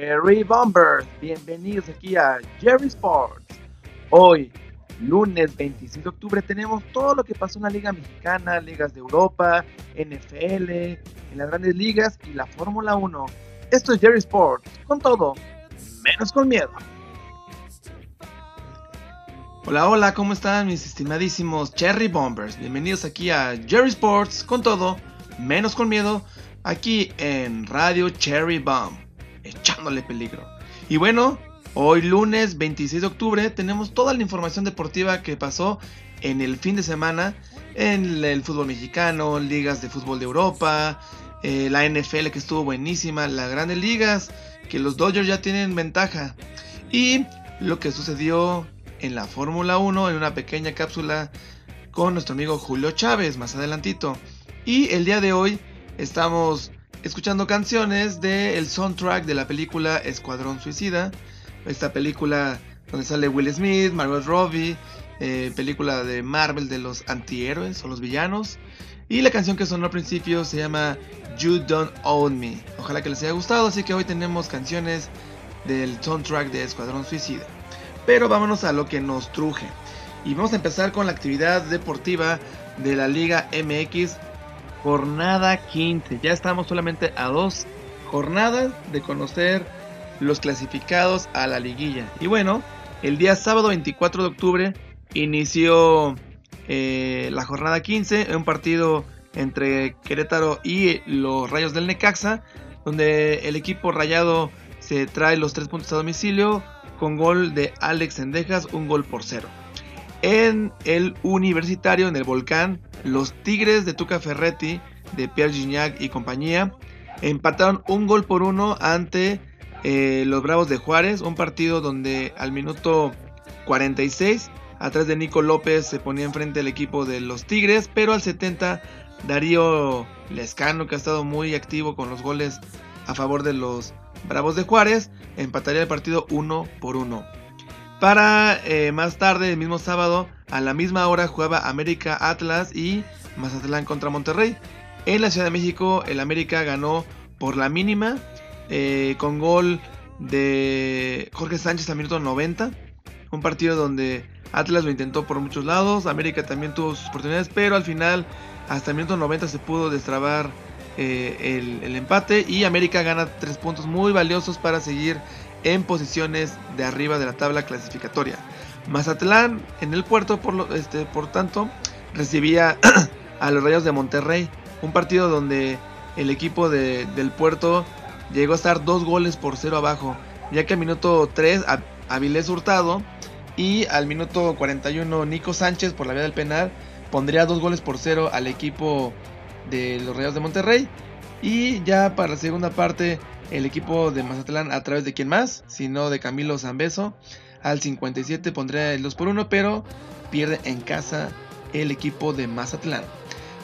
Cherry Bombers, bienvenidos aquí a Jerry Sports. Hoy, lunes 26 de octubre, tenemos todo lo que pasó en la Liga Mexicana, Ligas de Europa, NFL, en las grandes ligas y la Fórmula 1. Esto es Jerry Sports, con todo, menos con miedo. Hola, hola, ¿cómo están mis estimadísimos Cherry Bombers? Bienvenidos aquí a Jerry Sports, con todo, menos con miedo, aquí en Radio Cherry Bomb, echándole peligro. Y bueno, hoy lunes 26 de octubre tenemos toda la información deportiva que pasó en el fin de semana en el fútbol mexicano, ligas de fútbol de Europa, eh, la NFL que estuvo buenísima, las grandes ligas, que los Dodgers ya tienen ventaja. Y lo que sucedió en la Fórmula 1 en una pequeña cápsula con nuestro amigo Julio Chávez más adelantito. Y el día de hoy estamos escuchando canciones del soundtrack de la película Escuadrón Suicida. Esta película donde sale Will Smith, Margot Robbie, eh, película de Marvel de los antihéroes o los villanos. Y la canción que sonó al principio se llama You Don't Own Me. Ojalá que les haya gustado, así que hoy tenemos canciones del soundtrack de Escuadrón Suicida. Pero vámonos a lo que nos truje. Y vamos a empezar con la actividad deportiva de la Liga MX jornada 15. Ya estamos solamente a dos jornadas de conocer los clasificados a la liguilla. Y bueno, el día sábado 24 de octubre inició eh, la jornada 15, un partido entre Querétaro y los Rayos del Necaxa, donde el equipo rayado se trae los tres puntos a domicilio con gol de Alex Endejas, un gol por cero. En el universitario, en el volcán, los Tigres de Tuca Ferretti, de Pierre Gignac y compañía, empataron un gol por uno ante eh, los Bravos de Juárez, un partido donde al minuto 46, atrás de Nico López, se ponía enfrente el equipo de los Tigres, pero al 70, Darío Lescano, que ha estado muy activo con los goles a favor de los Bravos de Juárez, empataría el partido uno por uno. Para eh, más tarde, el mismo sábado, a la misma hora jugaba América Atlas y Mazatlán contra Monterrey. En la Ciudad de México, el América ganó por la mínima, eh, con gol de Jorge Sánchez a minuto 90. Un partido donde Atlas lo intentó por muchos lados, América también tuvo sus oportunidades, pero al final, hasta el minuto 90 se pudo destrabar eh, el, el empate y América gana tres puntos muy valiosos para seguir en posiciones de arriba de la tabla clasificatoria. Mazatlán en el puerto, por, lo, este, por tanto, recibía a los Rayos de Monterrey. Un partido donde el equipo de, del puerto llegó a estar dos goles por cero abajo. Ya que al minuto 3 Avilés Hurtado y al minuto 41 Nico Sánchez por la vía del penal pondría dos goles por cero al equipo de los Rayos de Monterrey. Y ya para la segunda parte el equipo de Mazatlán a través de quién más, sino de Camilo Zambeso. Al 57 pondría el 2 por 1, pero pierde en casa el equipo de Mazatlán.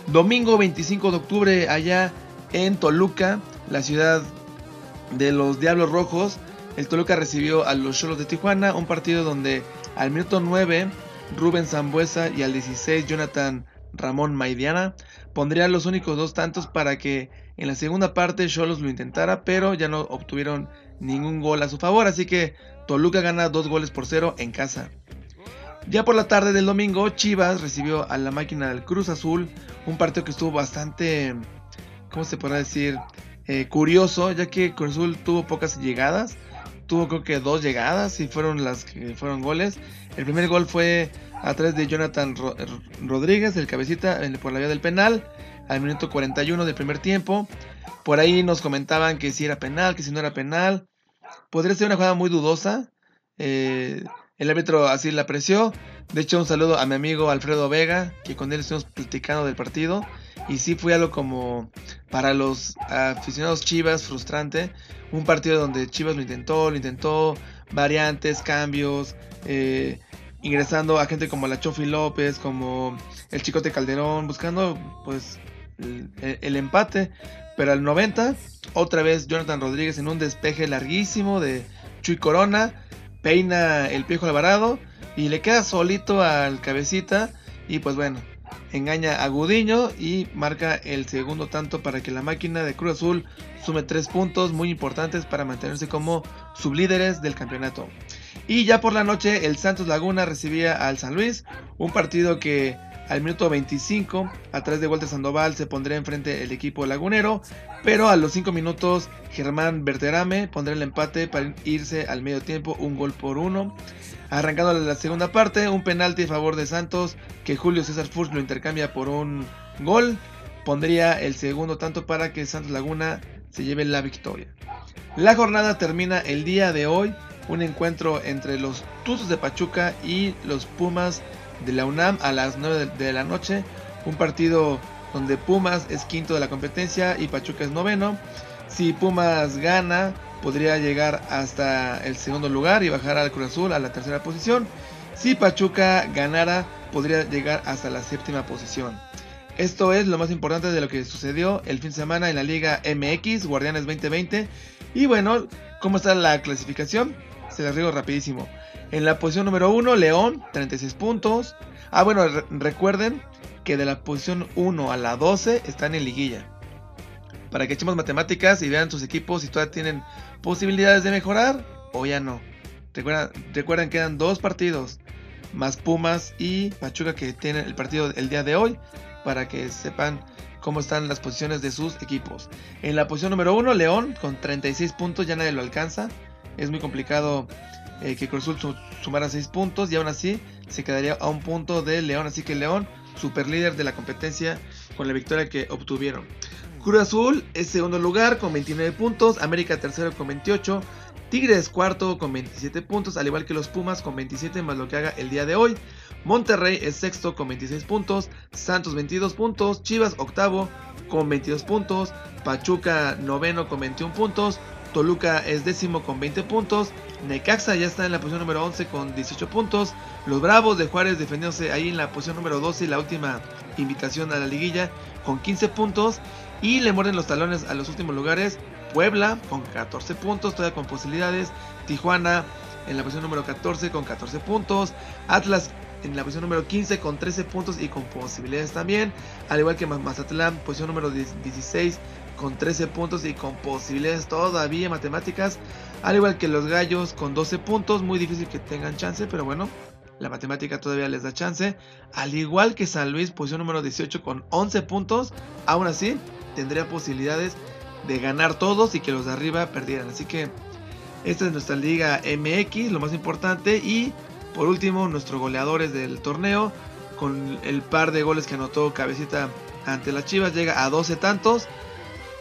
Domingo 25 de octubre allá en Toluca, la ciudad de los Diablos Rojos. El Toluca recibió a los Cholos de Tijuana, un partido donde al minuto 9 Rubén Zambuesa y al 16 Jonathan Ramón Maidiana pondrían los únicos dos tantos para que en la segunda parte Cholos lo intentara, pero ya no obtuvieron ningún gol a su favor, así que Toluca gana dos goles por cero en casa. Ya por la tarde del domingo, Chivas recibió a la máquina del Cruz Azul, un partido que estuvo bastante, ¿cómo se podrá decir? Eh, curioso, ya que Cruz Azul tuvo pocas llegadas, tuvo creo que dos llegadas y fueron las que fueron goles. El primer gol fue a través de Jonathan Rodríguez, el cabecita, por la vía del penal al minuto 41 del primer tiempo. Por ahí nos comentaban que si era penal, que si no era penal. Podría ser una jugada muy dudosa. Eh, el árbitro así la apreció. De hecho, un saludo a mi amigo Alfredo Vega, que con él estuvimos platicando del partido. Y sí fue algo como para los aficionados Chivas frustrante. Un partido donde Chivas lo intentó, lo intentó, variantes, cambios, eh, ingresando a gente como la Chofi López, como el Chicote Calderón, buscando pues el, empate. Pero al 90, otra vez Jonathan Rodríguez en un despeje larguísimo de Chuy Corona. Peina el Piejo Alvarado y le queda solito al cabecita. Y pues bueno, engaña a Gudiño y marca el segundo tanto para que la máquina de Cruz Azul sume tres puntos muy importantes para mantenerse como sublíderes del campeonato. Y ya por la noche el Santos Laguna recibía al San Luis, un partido que al minuto 25, a través de Walter Sandoval, se pondría enfrente el equipo lagunero, pero a los 5 minutos Germán Berterame pondrá el empate para irse al medio tiempo, un gol por uno. Arrancando la segunda parte, un penalti a favor de Santos que Julio César Furch lo intercambia por un gol, pondría el segundo tanto para que Santos Laguna se lleve la victoria. La jornada termina el día de hoy, un encuentro entre los Tuzos de Pachuca y los Pumas de la UNAM a las 9 de la noche. Un partido donde Pumas es quinto de la competencia y Pachuca es noveno. Si Pumas gana, podría llegar hasta el segundo lugar y bajar al Cruz Azul a la tercera posición. Si Pachuca ganara, podría llegar hasta la séptima posición. Esto es lo más importante de lo que sucedió el fin de semana en la Liga MX, Guardianes 2020. Y bueno, ¿cómo está la clasificación? Se las digo rapidísimo. En la posición número 1, León, 36 puntos. Ah, bueno, recuerden que de la posición 1 a la 12 están en liguilla. Para que echemos matemáticas y vean sus equipos si todavía tienen posibilidades de mejorar o ya no. Recuerden, recuerden que quedan dos partidos, más Pumas y Pachuca que tienen el partido el día de hoy, para que sepan cómo están las posiciones de sus equipos. En la posición número 1, León, con 36 puntos, ya nadie lo alcanza. Es muy complicado eh, que Cruz Azul sumara 6 puntos y aún así se quedaría a un punto de León. Así que León, super líder de la competencia con la victoria que obtuvieron. Cruz Azul es segundo lugar con 29 puntos, América tercero con 28, Tigres cuarto con 27 puntos, al igual que los Pumas con 27 más lo que haga el día de hoy. Monterrey es sexto con 26 puntos, Santos 22 puntos, Chivas octavo con 22 puntos, Pachuca noveno con 21 puntos, Toluca es décimo con 20 puntos, Necaxa ya está en la posición número 11 con 18 puntos. Los Bravos de Juárez defendiéndose ahí en la posición número 12 y la última invitación a la liguilla con 15 puntos. Y le muerden los talones a los últimos lugares. Puebla con 14 puntos, todavía con posibilidades. Tijuana en la posición número 14 con 14 puntos. Atlas en la posición número 15 con 13 puntos y con posibilidades también. Al igual que Mazatlán, posición número 16 con 13 puntos y con posibilidades todavía matemáticas. Al igual que los gallos con 12 puntos, muy difícil que tengan chance, pero bueno, la matemática todavía les da chance. Al igual que San Luis, posición número 18 con 11 puntos, aún así tendría posibilidades de ganar todos y que los de arriba perdieran. Así que esta es nuestra liga MX, lo más importante. Y por último, nuestros goleadores del torneo, con el par de goles que anotó Cabecita ante las Chivas, llega a 12 tantos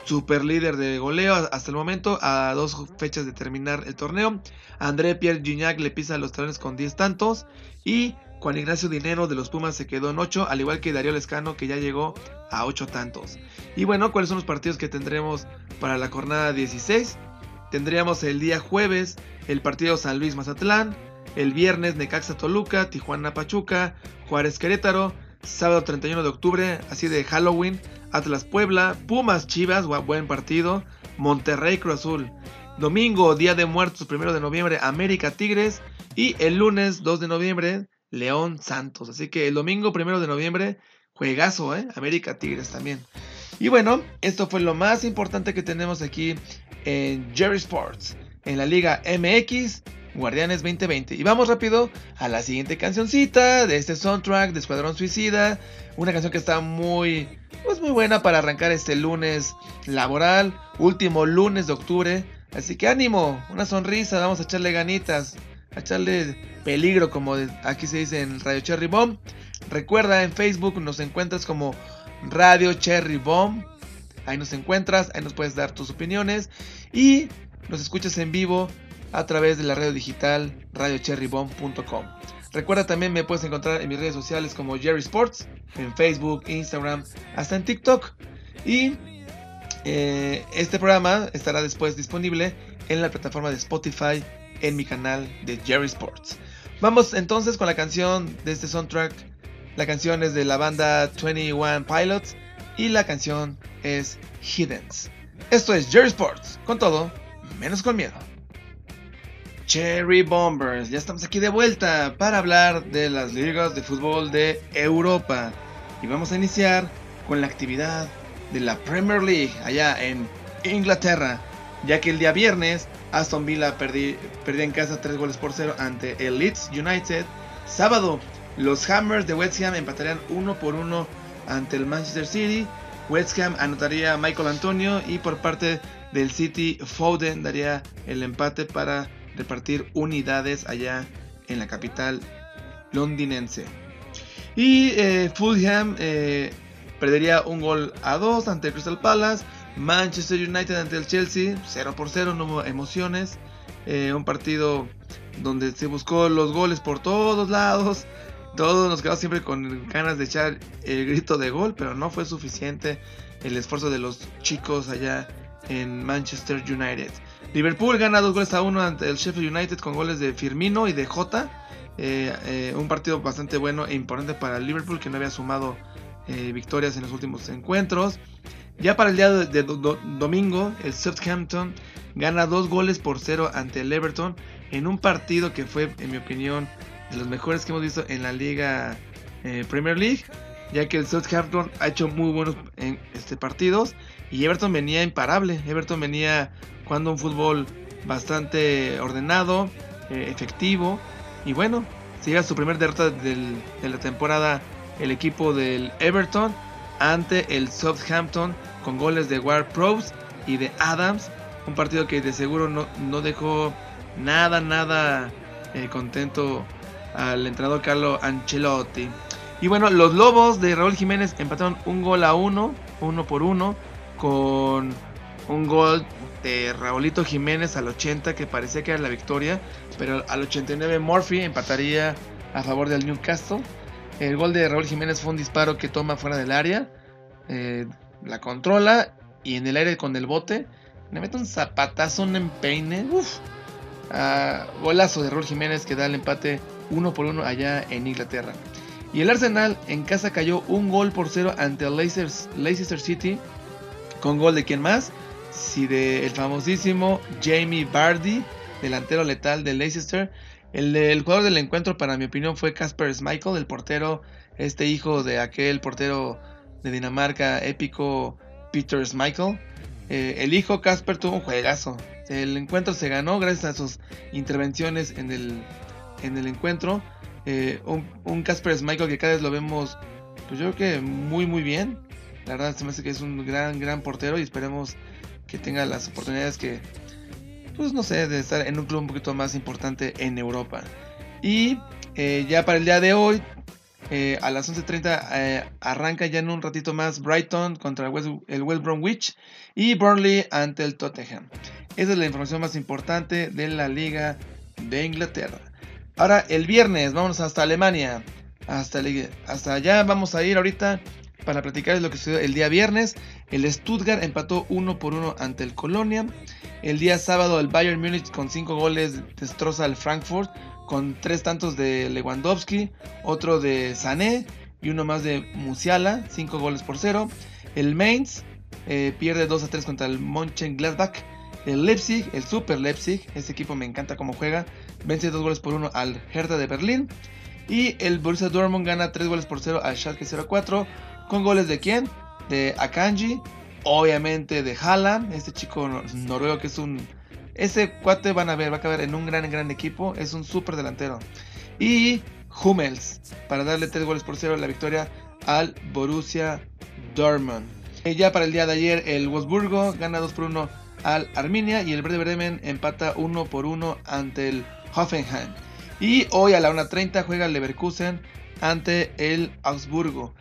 super líder de goleo hasta el momento, a dos fechas de terminar el torneo. André Pierre Gignac le pisa los talones con 10 tantos. Y Juan Ignacio Dinero de los Pumas se quedó en 8, al igual que Darío Lescano que ya llegó a 8 tantos. Y bueno, ¿cuáles son los partidos que tendremos para la jornada 16? Tendríamos el día jueves el partido San Luis Mazatlán, el viernes Necaxa Toluca, Tijuana Pachuca, Juárez Querétaro, sábado 31 de octubre, así de Halloween, Atlas Puebla, Pumas Chivas, buen partido, Monterrey Cruz Azul. Domingo, Día de Muertos, 1 de noviembre, América Tigres. Y el lunes, 2 de noviembre, León Santos. Así que el domingo, 1 de noviembre, juegazo, ¿eh? América Tigres también. Y bueno, esto fue lo más importante que tenemos aquí en Jerry Sports, en la Liga MX Guardianes 2020. Y vamos rápido a la siguiente cancioncita de este soundtrack de Escuadrón Suicida. Una canción que está muy, pues muy buena para arrancar este lunes laboral, último lunes de octubre. Así que ánimo, una sonrisa, vamos a echarle ganitas, a echarle peligro, como aquí se dice en Radio Cherry Bomb. Recuerda, en Facebook nos encuentras como Radio Cherry Bomb. Ahí nos encuentras, ahí nos puedes dar tus opiniones y nos escuchas en vivo a través de la radio digital radiocherrybomb.com. Recuerda también me puedes encontrar en mis redes sociales como Jerry Sports, en Facebook, Instagram, hasta en TikTok. Y eh, este programa estará después disponible en la plataforma de Spotify en mi canal de Jerry Sports. Vamos entonces con la canción de este soundtrack. La canción es de la banda 21 Pilots y la canción es Hiddens. Esto es Jerry Sports, con todo, menos con miedo. Cherry Bombers, ya estamos aquí de vuelta para hablar de las ligas de fútbol de Europa. Y vamos a iniciar con la actividad de la Premier League allá en Inglaterra, ya que el día viernes Aston Villa perdía en casa 3 goles por 0 ante el Leeds United. Sábado, los Hammers de West Ham empatarían 1 por 1 ante el Manchester City. West Ham anotaría Michael Antonio y por parte del City Foden daría el empate para repartir unidades allá en la capital londinense. Y eh, Fulham eh, perdería un gol a 2 ante Crystal Palace. Manchester United ante el Chelsea, 0 por 0, no hubo emociones. Eh, un partido donde se buscó los goles por todos lados. Todos nos quedamos siempre con ganas de echar el grito de gol, pero no fue suficiente el esfuerzo de los chicos allá en Manchester United. Liverpool gana dos goles a uno ante el Sheffield United con goles de Firmino y de Jota. Eh, eh, un partido bastante bueno e importante para el Liverpool que no había sumado victorias en los últimos encuentros. Ya para el día de, domingo, el Southampton gana dos goles por cero ante el Everton en un partido que fue, en mi opinión, de los mejores que hemos visto en la Liga eh, Premier League, ya que el Southampton ha hecho muy buenos en, este, partidos y Everton venía imparable. Everton venía jugando un fútbol bastante ordenado, eh, efectivo y bueno, sigue su primer derrota de la temporada el equipo del Everton ante el Southampton con goles de Ward Prowse y de Adams. Un partido que de seguro no, no dejó nada, nada eh, contento al entrenador Carlo Ancelotti. Y bueno, los Lobos de Raúl Jiménez empataron un gol a uno, uno por uno, con un gol de Raulito Jiménez al 80 que parecía que era la victoria, pero al 89 Murphy empataría a favor del Newcastle. El gol de Raúl Jiménez fue un disparo que toma fuera del área, eh, la controla y en el aire con el bote le mete un zapatazo, un empeine. Golazo de Raúl Jiménez que da el empate uno por uno allá en Inglaterra. Y el Arsenal en casa cayó un gol por cero ante el Leicester, City. Con gol de quién más? Si de el famosísimo Jamie Bardi, delantero letal de Leicester. El, jugador del encuentro, para mi opinión, fue Casper Schmeichel, el portero, este hijo de aquel portero de Dinamarca épico Peter Schmeichel. Eh, el hijo Casper tuvo un juegazo. El encuentro se ganó gracias a sus intervenciones en el, en el encuentro. Eh, un, Casper Schmeichel que cada vez lo vemos, pues yo creo que muy muy bien. La verdad se me hace que es un gran, gran portero y esperemos tenga las oportunidades que pues no sé, de estar en un club un poquito más importante en Europa. Y eh, ya para el día de hoy, eh, a las 11.30 eh, arranca ya en un ratito más Brighton contra el West, el West Bromwich y Burnley ante el Tottenham. Esa es la información más importante de la Liga de Inglaterra. Ahora el viernes, vamos hasta Alemania. Hasta, hasta allá vamos a ir ahorita para platicar lo que sucedió el día viernes. El Stuttgart empató 1 por 1 ante el Colonia. El día sábado el Bayern Múnich con 5 goles destroza al Frankfurt con 3 tantos de Lewandowski, otro de Sané y uno más de Musiala, 5 goles por 0. El Mainz eh, pierde 2 a 3 contra el Mönchengladbach. El Leipzig, el Super Leipzig, ese equipo me encanta cómo juega, vence 2 goles por 1 al Hertha de Berlín. Y el Borussia Dortmund gana 3 goles por 0 al Schalke 04 con goles de quién? De Akanji, obviamente de Haaland, este chico noruego que es un... Ese cuate van a ver, va a caber en un gran, gran equipo, es un súper delantero. Y Hummels, para darle 3 goles por 0 la victoria al Borussia Dortmund. Y ya para el día de ayer el Wolfsburgo gana 2 por 1 al Arminia y el Verde Bremen empata 1 por 1 ante el Hoffenheim. Y hoy a la 1.30 juega el Leverkusen ante el Augsburgo.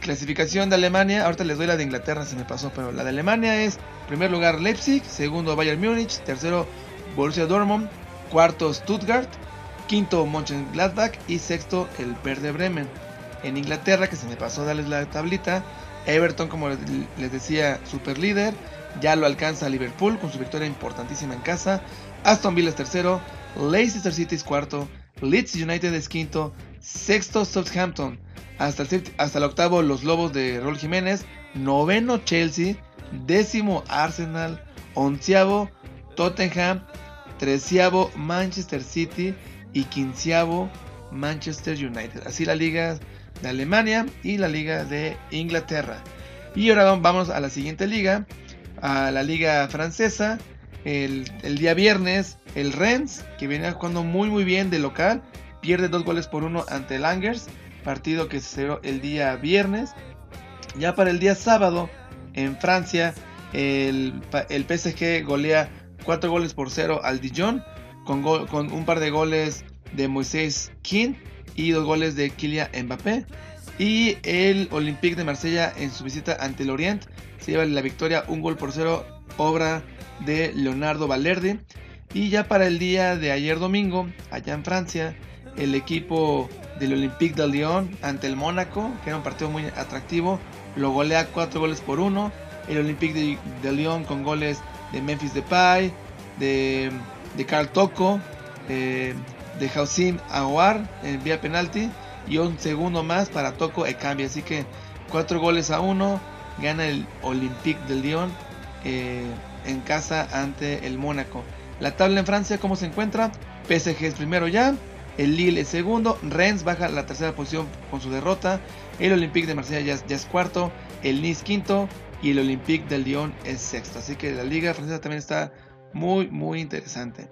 Clasificación de Alemania, ahorita les doy la de Inglaterra, se me pasó, pero la de Alemania es primer lugar Leipzig, segundo Bayern Múnich, tercero Borussia Dortmund, cuarto Stuttgart, quinto Mönchengladbach y sexto el Verde Bremen. En Inglaterra, que se me pasó darles la tablita, Everton, como les decía, super líder, ya lo alcanza Liverpool con su victoria importantísima en casa, Aston Villa es tercero, Leicester City es cuarto, Leeds United es quinto, sexto Southampton, hasta el, hasta el octavo los Lobos de Rol Jiménez. Noveno Chelsea. Décimo Arsenal. Onceavo Tottenham. Treceavo Manchester City. Y quinceavo Manchester United. Así la liga de Alemania y la Liga de Inglaterra. Y ahora vamos a la siguiente liga, a la liga francesa. El, día viernes, el Rennes, que viene jugando muy muy bien de local, pierde dos goles por uno ante el Angers, partido que se cerró el día viernes. Ya para el día sábado, en Francia, el, el PSG golea 4 goles por 0 al Dijon, con, con un par de goles de Moisés King y dos goles de Kylian Mbappé. Y el Olympique de Marsella en su visita ante el Orient se lleva la victoria, un gol por cero, obra de Leonardo Valerdi. Y ya para el día de ayer domingo, allá en Francia, el equipo del Olympique de Lyon ante el Mónaco, que era un partido muy atractivo, lo golea 4 goles por 1. El Olympique de, Lyon con goles de Memphis Depay, de, de Carl Tocco, eh, de Hausim Aouar en vía penalti y un segundo más para Toco cambio Así que 4 goles a 1 gana el Olympique de Lyon eh, en casa ante el Mónaco. La tabla en Francia, ¿cómo se encuentra? PSG es primero ya, el Lille es segundo, Rennes baja a la tercera posición con su derrota, el Olympique de Marsella ya, es cuarto, el Nice quinto y el Olympique de Lyon es sexto. Así que la liga francesa también está muy, muy interesante.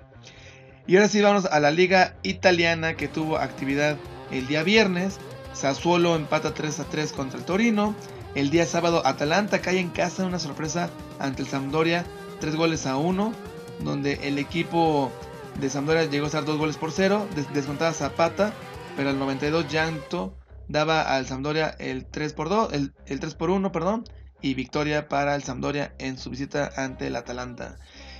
Y ahora sí vamos a la liga italiana que tuvo actividad el día viernes. Sassuolo empata 3 a 3 contra el Torino. El día sábado Atalanta cae en casa una sorpresa ante el Sampdoria 3 goles a 1. Donde el equipo de Sampdoria llegó a estar 2 goles por 0. descontada Zapata. Pero al 92 Llanto daba al Sampdoria el 3 por 2. El, el 3 por 1, perdón. Y victoria para el Sampdoria en su visita ante el Atalanta.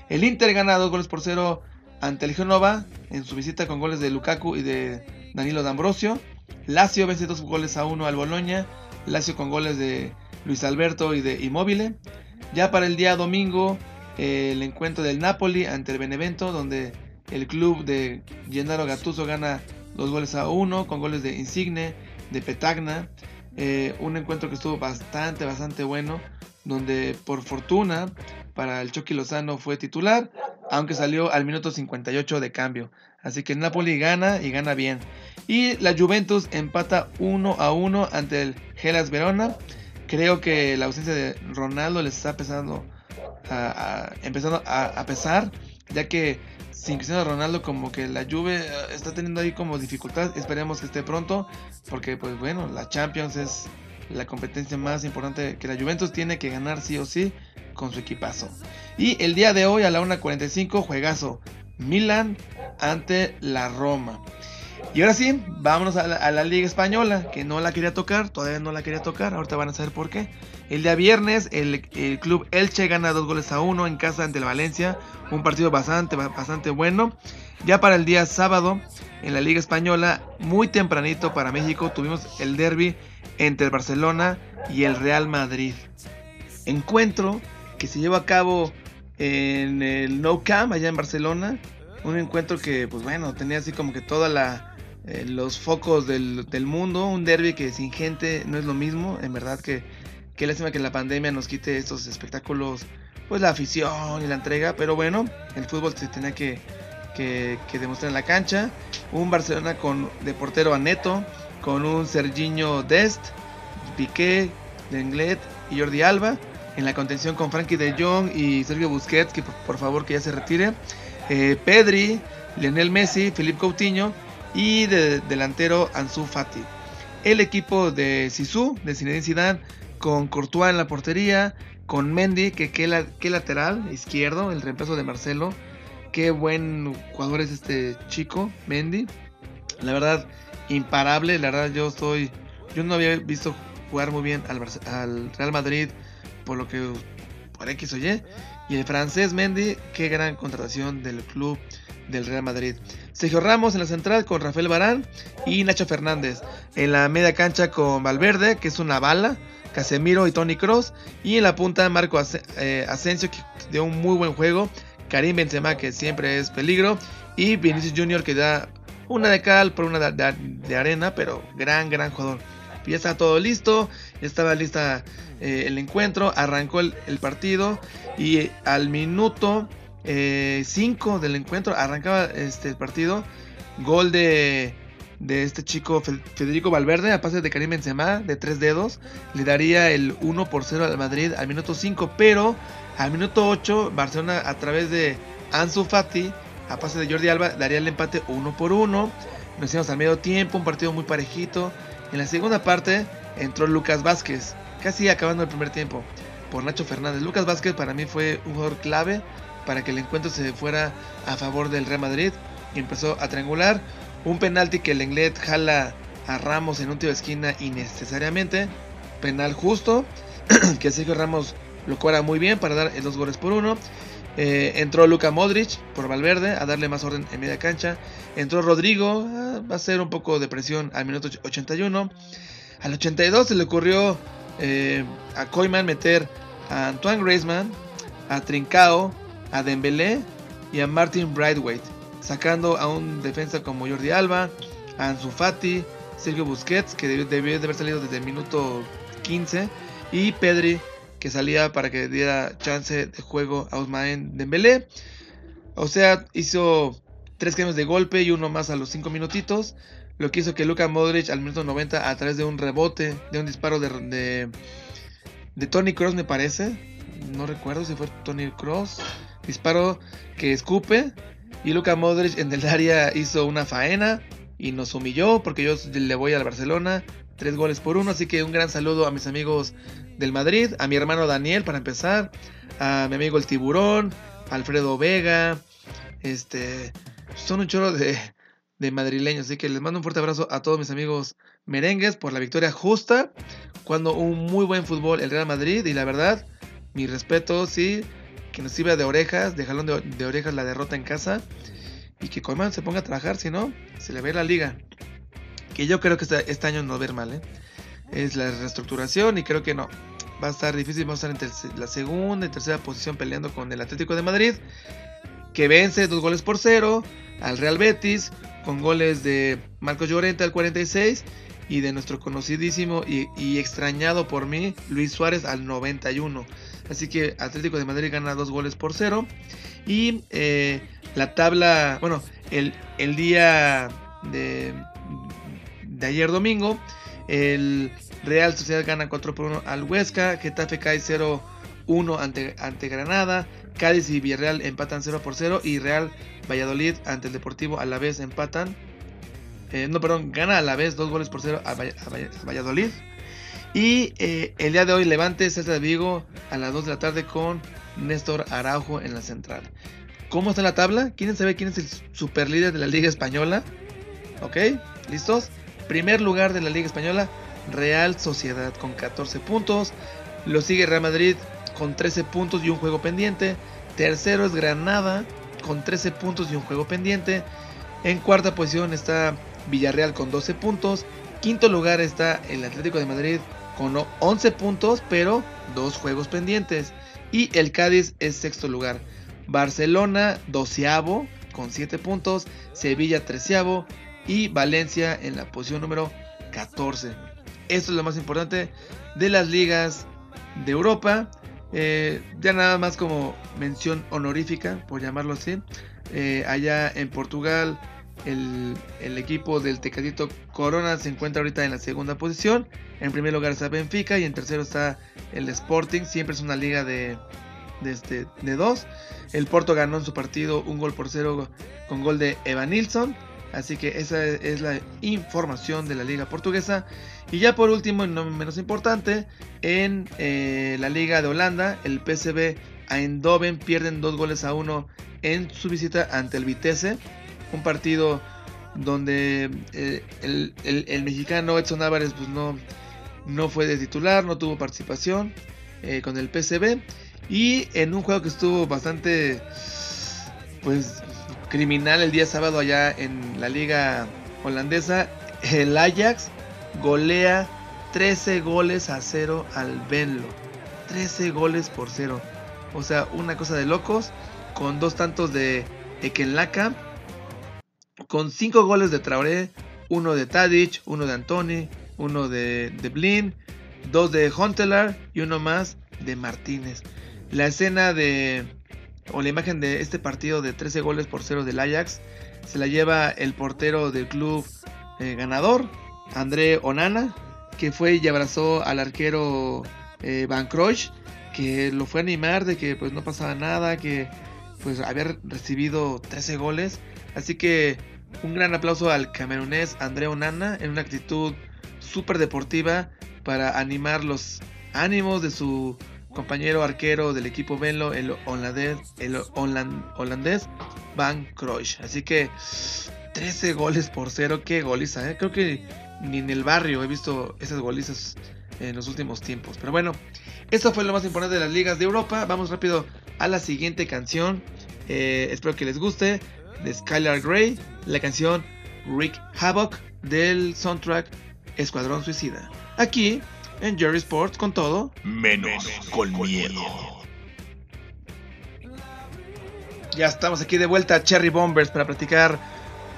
El Inter gana 2 goles por 0 ante el Genova en su visita con goles de Lukaku y de Danilo D'Ambrosio. Lazio vence dos goles a uno al Boloña. Lazio con goles de Luis Alberto y de Immobile. Ya para el día domingo, el encuentro del Napoli ante el Benevento, donde el club de Gennaro Gattuso gana dos goles a uno con goles de Insigne, de Petagna. Eh, un encuentro que estuvo bastante, bastante bueno, donde por fortuna para el Chucky Lozano fue titular aunque salió al minuto 58 de cambio. Así que Napoli gana y gana bien. Y la Juventus empata 1 a 1 ante el Gelas Verona. Creo que la ausencia de Ronaldo les está empezando a, empezando a, pesar, ya que sin Cristiano Ronaldo como que la Juve eh, está teniendo ahí como dificultad. Esperemos que esté pronto, porque pues bueno, la Champions es la competencia más importante que la Juventus tiene que ganar sí o sí con su equipazo. Y el día de hoy a la 1.45 juegazo Milan ante la Roma. Y ahora sí, vámonos a la, Liga Española, que no la quería tocar, todavía no la quería tocar, ahorita van a saber por qué. El día viernes, el, club Elche gana dos goles a uno en casa ante el Valencia, un partido bastante, bastante bueno. Ya para el día sábado, en la Liga Española, muy tempranito para México, tuvimos el derby entre el Barcelona y el Real Madrid. Encuentro que se llevó a cabo en el No Camp allá en Barcelona. Un encuentro que, pues bueno, tenía así como que toda la eh, los focos del, mundo. Un derby que sin gente no es lo mismo. En verdad que qué lástima que la pandemia nos quite estos espectáculos, pues la afición y la entrega. Pero bueno, el fútbol se tenía que, que, demostrar en la cancha. Un Barcelona con de portero a Neto, con un Serginho Dest, Piqué, Lenglet y Jordi Alba en la contención con Frankie de Jong y Sergio Busquets, que por, favor que ya se retire. Eh, Pedri, Lionel Messi, Felipe Coutinho y de, delantero Ansu Fati. El equipo de Sisu, de Zinedine Zidane, con Courtois en la portería, con Mendy, que qué lateral izquierdo, el reemplazo de Marcelo. Qué buen jugador es este chico, Mendy. La verdad, imparable. La verdad, yo estoy. Yo no había visto jugar muy bien al, al Real Madrid por lo que por X o Y. Y el francés Mendy, qué gran contratación del club del Real Madrid. Sergio Ramos en la central con Rafael Barán y Nacho Fernández. En la media cancha con Valverde, que es una bala. Casemiro y Tony Cross. Y en la punta Marco eh, Asensio, que dio un muy buen juego. Karim Benzema, que siempre es peligro. Y Vinicius Junior, que da una de cal por una de, arena, pero gran, gran jugador. Ya está todo listo, estaba lista eh, el encuentro, arrancó el, partido y al minuto 5 eh, del encuentro arrancaba este partido, gol de de este chico Federico Valverde a pase de Karim Benzema de tres dedos le daría el 1 por 0 al Madrid al minuto 5 pero al minuto 8 Barcelona a través de Ansu Fati a pase de Jordi Alba daría el empate 1 por 1 nos íbamos al medio tiempo un partido muy parejito. En la segunda parte entró Lucas Vázquez casi acabando el primer tiempo por Nacho Fernández. Lucas Vázquez para mí fue un jugador clave para que el encuentro se fuera a favor del Real Madrid empezó a triangular un penalti que el Englet jala a Ramos en un tiro de esquina innecesariamente. Penal justo. que Sergio Ramos lo cuadra muy bien para dar dos goles por uno. Eh, entró Luka Modric por Valverde a darle más orden en media cancha. Entró Rodrigo, ah, va a ser un poco de presión al minuto 81. Al 82 se le ocurrió eh, a Koyman meter a Antoine Griezmann, a Trincao, a Dembélé y a Martin Brightwaite sacando a un defensa como Jordi Alba, a Ansu Fati, Sergio Busquets, que debió, de haber salido desde el minuto 15, y Pedri, que salía para que diera chance de juego a Ousmane Dembélé. O sea, hizo tres cambios de golpe y uno más a los 5 minutitos. Lo que hizo que Luka Modric al minuto 90 a través de un rebote, de un disparo de, de, de Tony Cross me parece. No recuerdo si fue Tony Cross. Disparo que escupe y Luka Modric en el área hizo una faena y nos humilló porque yo le voy al Barcelona. Tres goles por uno, así que un gran saludo a mis amigos del Madrid, a mi hermano Daniel para empezar, a mi amigo el Tiburón, Alfredo Vega, este, son un chorro de, de madrileños, así que les mando un fuerte abrazo a todos mis amigos merengues por la victoria justa, cuando un muy buen fútbol el Real Madrid y la verdad, mi respeto, sí, que nos sirva de orejas, de jalón de, orejas la derrota en casa y que Colman se ponga a trabajar, si no, se le ve la liga. Que yo creo que este, año no ver mal, ¿eh? Es la reestructuración y creo que no. Va a estar difícil, vamos a estar en la segunda y tercera posición peleando con el Atlético de Madrid, que vence dos goles por cero al Real Betis, con goles de Marcos Llorente al 46 y de nuestro conocidísimo y, y extrañado por mí Luis Suárez al 91. Así que Atlético de Madrid gana dos goles por cero. Y eh, la tabla, bueno, el, el día de, de, ayer domingo, el Real Sociedad gana 4 por 1 al Huesca, Getafe cae 0 1 ante, ante Granada, Cádiz y Villarreal empatan 0 por 0 y Real Valladolid ante el Deportivo a la vez empatan. Eh, no, perdón, gana a la vez 2 goles por 0 a, a Valladolid. Y eh, el día de hoy Levante Celta de Vigo a las 2 de la tarde con Néstor Araujo en la central. ¿Cómo está la tabla? ¿Quieren saber quién es el super líder de la Liga Española? ¿Ok? ¿Listos? Primer lugar de la Liga Española, Real Sociedad con 14 puntos. Lo sigue Real Madrid con 13 puntos y un juego pendiente. Tercero es Granada con 13 puntos y un juego pendiente. En cuarta posición está Villarreal con 12 puntos. Quinto lugar está el Atlético de Madrid con 11 puntos, pero dos juegos pendientes. Y el Cádiz es sexto lugar. Barcelona, doceavo, con 7 puntos. Sevilla, treceavo. Y Valencia en la posición número 14. Esto es lo más importante de las ligas de Europa. Eh, ya nada más como mención honorífica, por llamarlo así. Eh, allá en Portugal el, equipo del Tecatito Corona se encuentra ahorita en la segunda posición. En primer lugar está Benfica y en tercero está el Sporting. Siempre es una liga de, este, de dos. El Porto ganó en su partido un gol por cero con gol de Evan Nilsson. Así que esa es la información de la liga portuguesa. Y ya por último, y no menos importante, en eh, la liga de Holanda, el PSV Eindhoven pierden dos goles a uno en su visita ante el Vitesse un partido donde eh, el, mexicano Edson Álvarez pues no, no fue de titular, no tuvo participación eh, con el PCB y en un juego que estuvo bastante pues criminal el día sábado allá en la liga holandesa, el Ajax golea 13 goles a 0 al Benlo. 13 goles por 0. O sea, una cosa de locos. Con dos tantos de Ekenlaka con 5 goles de Traoré, uno de Tadic, uno de Antoni, uno de, de Blin, dos de Hontelar y uno más de Martínez. La escena de, o la imagen de este partido de 13 goles por 0 del Ajax, se la lleva el portero del club eh, ganador, André Onana, que fue y abrazó al arquero eh, Van Kroich, que lo fue a animar de que pues no pasaba nada, que pues había recibido 13 goles. Así que un gran aplauso al camerunés André Onana en una actitud súper deportiva para animar los ánimos de su compañero arquero del equipo Benlo, el holandés, el holandés Van Kroich. Así que 13 goles por cero, qué goliza, ¿eh? creo que ni en el barrio he visto esas golizas en los últimos tiempos. Pero bueno, eso fue lo más importante de las ligas de Europa. Vamos rápido a la siguiente canción. Eh, espero que les guste. De Skylar Grey, la canción Rick Havoc del soundtrack Escuadrón Suicida. Aquí en Jerry Sports con todo. Menos con miedo. Ya estamos aquí de vuelta a Cherry Bombers para platicar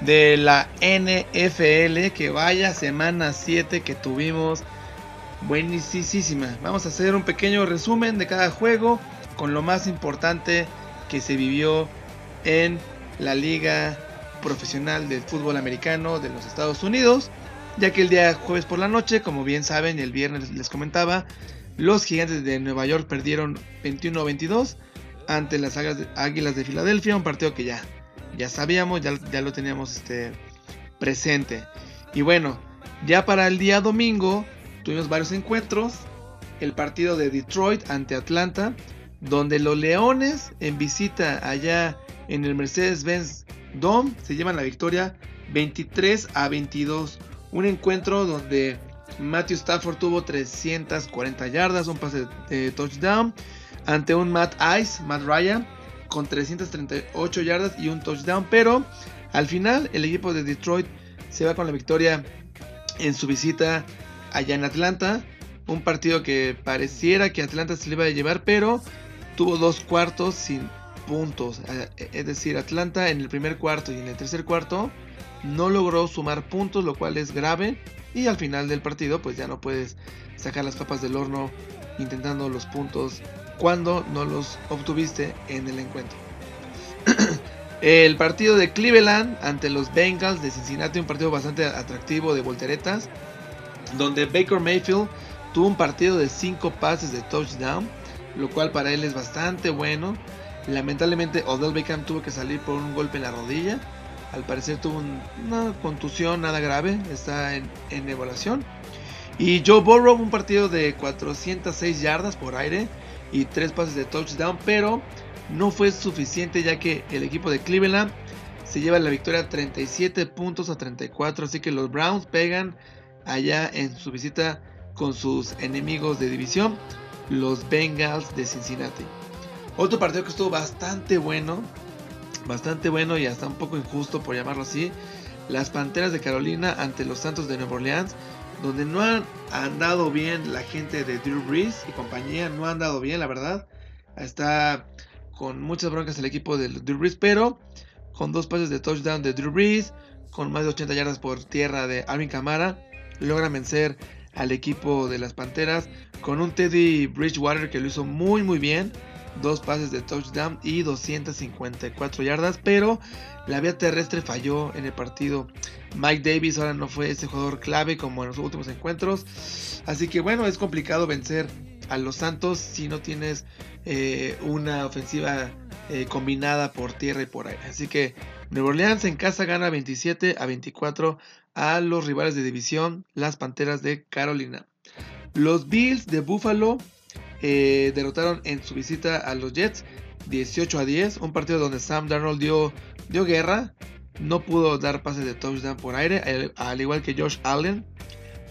de la NFL. Que vaya semana 7 que tuvimos. Buenísima. Vamos a hacer un pequeño resumen de cada juego con lo más importante que se vivió en la liga profesional del fútbol americano de los Estados Unidos. Ya que el día jueves por la noche, como bien saben, el viernes les comentaba, los gigantes de Nueva York perdieron 21-22 ante las Águilas de Filadelfia, un partido que ya, ya sabíamos, ya, ya lo teníamos este, presente. Y bueno, ya para el día domingo tuvimos varios encuentros. El partido de Detroit ante Atlanta, donde los Leones en visita allá en el Mercedes-Benz Dome se llevan la victoria 23 a 22. Un encuentro donde Matthew Stafford tuvo 340 yardas, un pase de touchdown ante un Matt Ice, Matt Ryan, con 338 yardas y un touchdown. Pero al final el equipo de Detroit se va con la victoria en su visita allá en Atlanta. Un partido que pareciera que Atlanta se le iba a llevar, pero tuvo dos cuartos sin puntos. Eh, es decir, Atlanta en el primer cuarto y en el tercer cuarto no logró sumar puntos, lo cual es grave. Y al final del partido, pues ya no puedes sacar las papas del horno intentando los puntos cuando no los obtuviste en el encuentro. el partido de Cleveland ante los Bengals de Cincinnati, un partido bastante atractivo de volteretas, donde Baker Mayfield tuvo un partido de 5 pases de touchdown, lo cual para él es bastante bueno. Lamentablemente Odell Beckham tuvo que salir por un golpe en la rodilla. Al parecer tuvo una contusión nada grave, está en, evaluación. Y Joe Burrow un partido de 406 yardas por aire, y tres pases de touchdown, pero no fue suficiente ya que el equipo de Cleveland se lleva la victoria 37 puntos a 34, así que los Browns pegan allá en su visita con sus enemigos de división, los Bengals de Cincinnati. Otro partido que estuvo bastante bueno, bastante bueno y hasta un poco injusto por llamarlo así, las Panteras de Carolina ante los Santos de Nueva Orleans donde no han andado bien la gente de Drew Brees y compañía, no han andado bien, la verdad. Está con muchas broncas el equipo de Drew Brees, pero con dos pases de touchdown de Drew Brees, con más de 80 yardas por tierra de Alvin Kamara, logran vencer al equipo de las Panteras con un Teddy Bridgewater que lo hizo muy muy bien, dos pases de touchdown y 254 yardas, pero la vía terrestre falló en el partido. Mike Davis ahora no fue ese jugador clave como en los últimos encuentros. Así que bueno, es complicado vencer a los Santos si no tienes eh, una ofensiva eh, combinada por tierra y por aire. Así que Nueva Orleans en casa gana 27 a 24 a los rivales de división, las Panteras de Carolina. Los Bills de Buffalo eh, derrotaron en su visita a los Jets 18 a 10, un partido donde Sam Darnold dio dio guerra. No pudo dar pases de touchdown por aire, al igual que Josh Allen.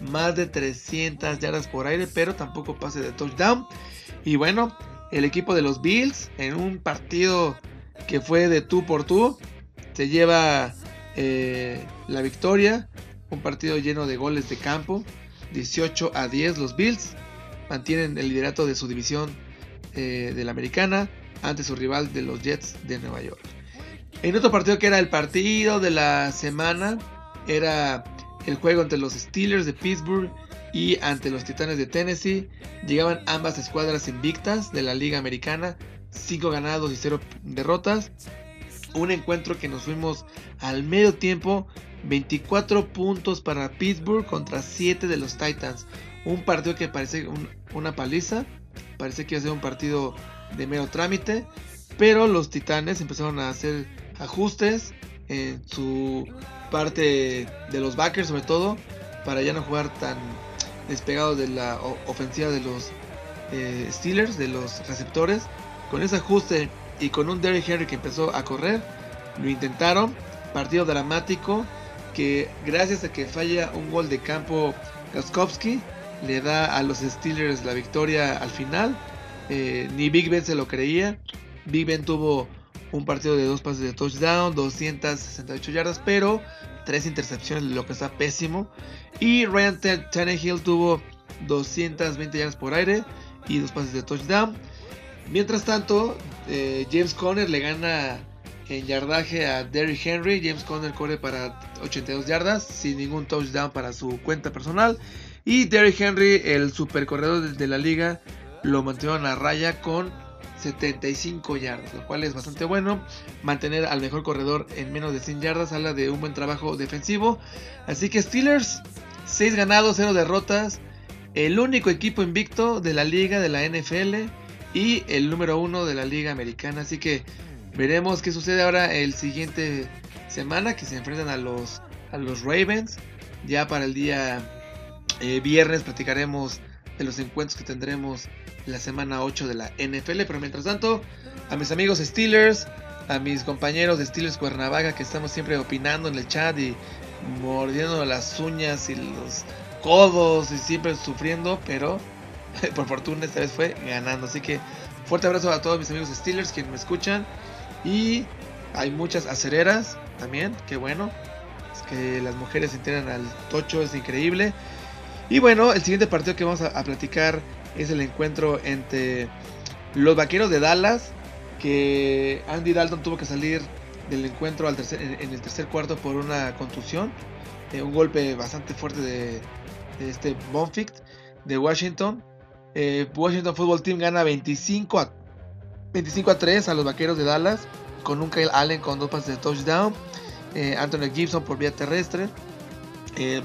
Más de 300 yardas por aire, pero tampoco pase de touchdown. Y bueno, el equipo de los Bills, en un partido que fue de tú por tú, se lleva eh, la victoria. Un partido lleno de goles de campo. 18 a 10 los Bills mantienen el liderato de su división eh, de la americana ante su rival de los Jets de Nueva York. En otro partido que era el partido de la semana, era el juego entre los Steelers de Pittsburgh y ante los Titanes de Tennessee. Llegaban ambas escuadras invictas de la Liga Americana, 5 ganados y 0 derrotas. Un encuentro que nos fuimos al medio tiempo. 24 puntos para Pittsburgh contra 7 de los Titans. Un partido que parece una paliza. Parece que iba a ser un partido de mero trámite. Pero los Titanes empezaron a hacer ajustes en su parte de los backers sobre todo. Para ya no jugar tan despegados de la ofensiva de los eh, Steelers, de los receptores. Con ese ajuste y con un Derrick Henry que empezó a correr, lo intentaron. Partido dramático que gracias a que falla un gol de campo Gaskowski, le da a los Steelers la victoria al final. Eh, ni Big Ben se lo creía. Big Ben tuvo un partido de dos pases de touchdown, 268 yardas, pero tres intercepciones, lo que está pésimo. Y Ryan Tannehill tuvo 220 yardas por aire y dos pases de touchdown. Mientras tanto, eh, James Conner le gana en yardaje a Derrick Henry. James Conner corre para 82 yardas sin ningún touchdown para su cuenta personal. Y Derrick Henry, el super corredor de la liga, lo mantuvo en la raya con 75 yardas, lo cual es bastante bueno. Mantener al mejor corredor en menos de 100 yardas habla de un buen trabajo defensivo. Así que Steelers, 6 ganados, 0 derrotas. El único equipo invicto de la liga de la NFL y el número 1 de la liga americana. Así que veremos qué sucede ahora el siguiente semana que se enfrentan a los, a los Ravens. Ya para el día eh, viernes platicaremos de los encuentros que tendremos la semana 8 de la NFL. Pero mientras tanto, a mis amigos Steelers, a mis compañeros de Steelers Cuernavaca que estamos siempre opinando en el chat y mordiendo las uñas y los codos y siempre sufriendo, pero por fortuna esta vez fue ganando. Así que fuerte abrazo a todos mis amigos Steelers quienes me escuchan. Y hay muchas acereras también, que bueno. Es que las mujeres se al tocho, es increíble. Y bueno, el siguiente partido que vamos a platicar es el encuentro entre los vaqueros de Dallas, que Andy Dalton tuvo que salir del encuentro en, el tercer cuarto por una contusión, eh, un golpe bastante fuerte de, este Bonfict de Washington. Eh, Washington Football Team gana 25 a, 25 a 3 a los vaqueros de Dallas, con un Kyle Allen con dos pases de touchdown, eh, Anthony Gibson por vía terrestre.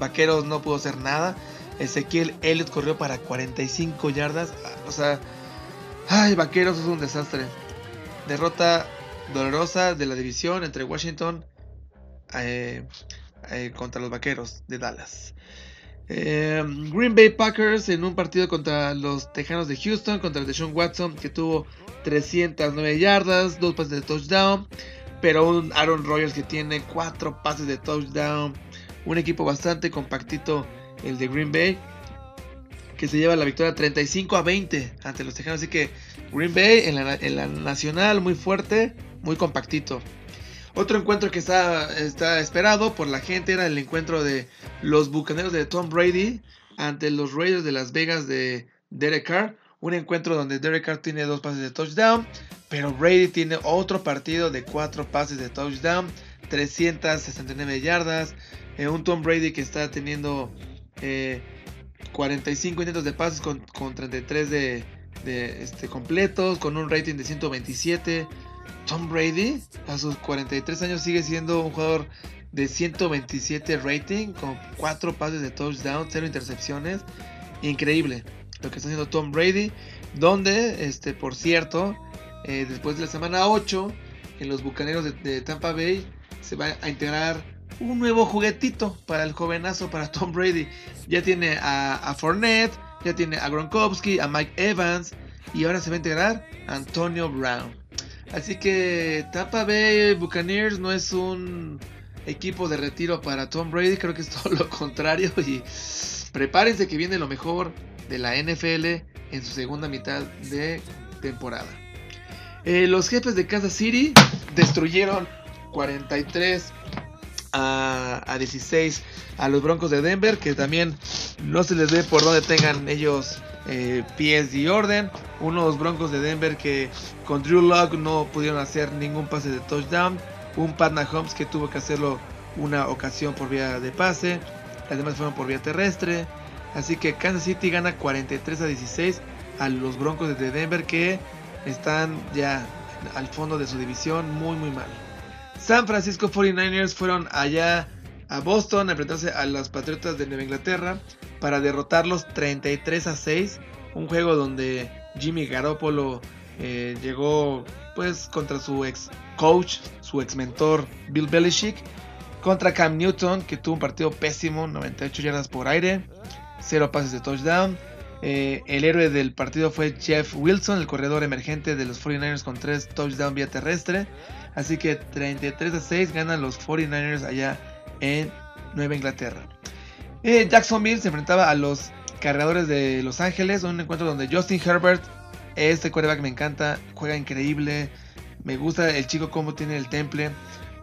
vaqueros no pudo hacer nada. Ezequiel Elliott corrió para 45 yardas. O sea, ay, Vaqueros es un desastre. Derrota dolorosa de la división entre Washington eh, eh, contra los Vaqueros de Dallas. Eh, Green Bay Packers en un partido contra los Tejanos de Houston, contra el de Sean Watson, que tuvo 309 yardas, dos pases de touchdown, pero un Aaron Rodgers que tiene cuatro pases de touchdown. Un equipo bastante compactito el de Green Bay, que se lleva la victoria 35 a 20 ante los Tejanos. Así que Green Bay en la, nacional muy fuerte, muy compactito. Otro encuentro que está, está esperado por la gente era el encuentro de los Bucaneros de Tom Brady ante los Raiders de Las Vegas de Derek Carr. Un encuentro donde Derek Carr tiene dos pases de touchdown, pero Brady tiene otro partido de cuatro pases de touchdown, 369 yardas. Eh, un Tom Brady que está teniendo 45 eh, intentos de pases con, 33 de, este, completos, con un rating de 127. Tom Brady a sus 43 años sigue siendo un jugador de 127 rating, con 4 pases de touchdown, 0 intercepciones. Increíble lo que está haciendo Tom Brady. Donde, este, por cierto, eh, después de la semana 8, en los Bucaneros de Tampa Bay se va a integrar un nuevo juguetito para el jovenazo, para Tom Brady. Ya tiene a, Fournette, ya tiene a Gronkowski, a Mike Evans y ahora se va a integrar Antonio Brown. Así que Tampa Bay Buccaneers no es un equipo de retiro para Tom Brady, creo que es todo lo contrario y prepárense que viene lo mejor de la NFL en su segunda mitad de temporada. Eh, los jefes de Kansas City destruyeron 43 a, 16 a los Broncos de Denver, que también no se les ve por donde tengan ellos eh, pies y orden. Unos Broncos de Denver que con Drew Lock no pudieron hacer ningún pase de touchdown. Un Pat Holmes que tuvo que hacerlo una ocasión por vía de pase. Las demás fueron por vía terrestre. Así que Kansas City gana 43 a 16 a los Broncos de Denver que están ya al fondo de su división muy muy mal. San Francisco 49ers fueron allá a Boston a enfrentarse a los Patriotas de Nueva Inglaterra para derrotarlos 33 a 6. Un juego donde Jimmy Garoppolo eh, llegó pues contra su ex coach, su ex mentor Bill Belichick, contra Cam Newton que tuvo un partido pésimo, 98 yardas por aire, 0 pases de touchdown. Eh, el héroe del partido fue Jeff Wilson, el corredor emergente de los 49ers con 3 touchdowns vía terrestre. Así que 33 a 6 ganan los 49ers allá en Nueva Inglaterra. Eh, Jacksonville se enfrentaba a los cargadores de Los Ángeles, un encuentro donde Justin Herbert, este quarterback me encanta, juega increíble, me gusta el chico cómo tiene el temple.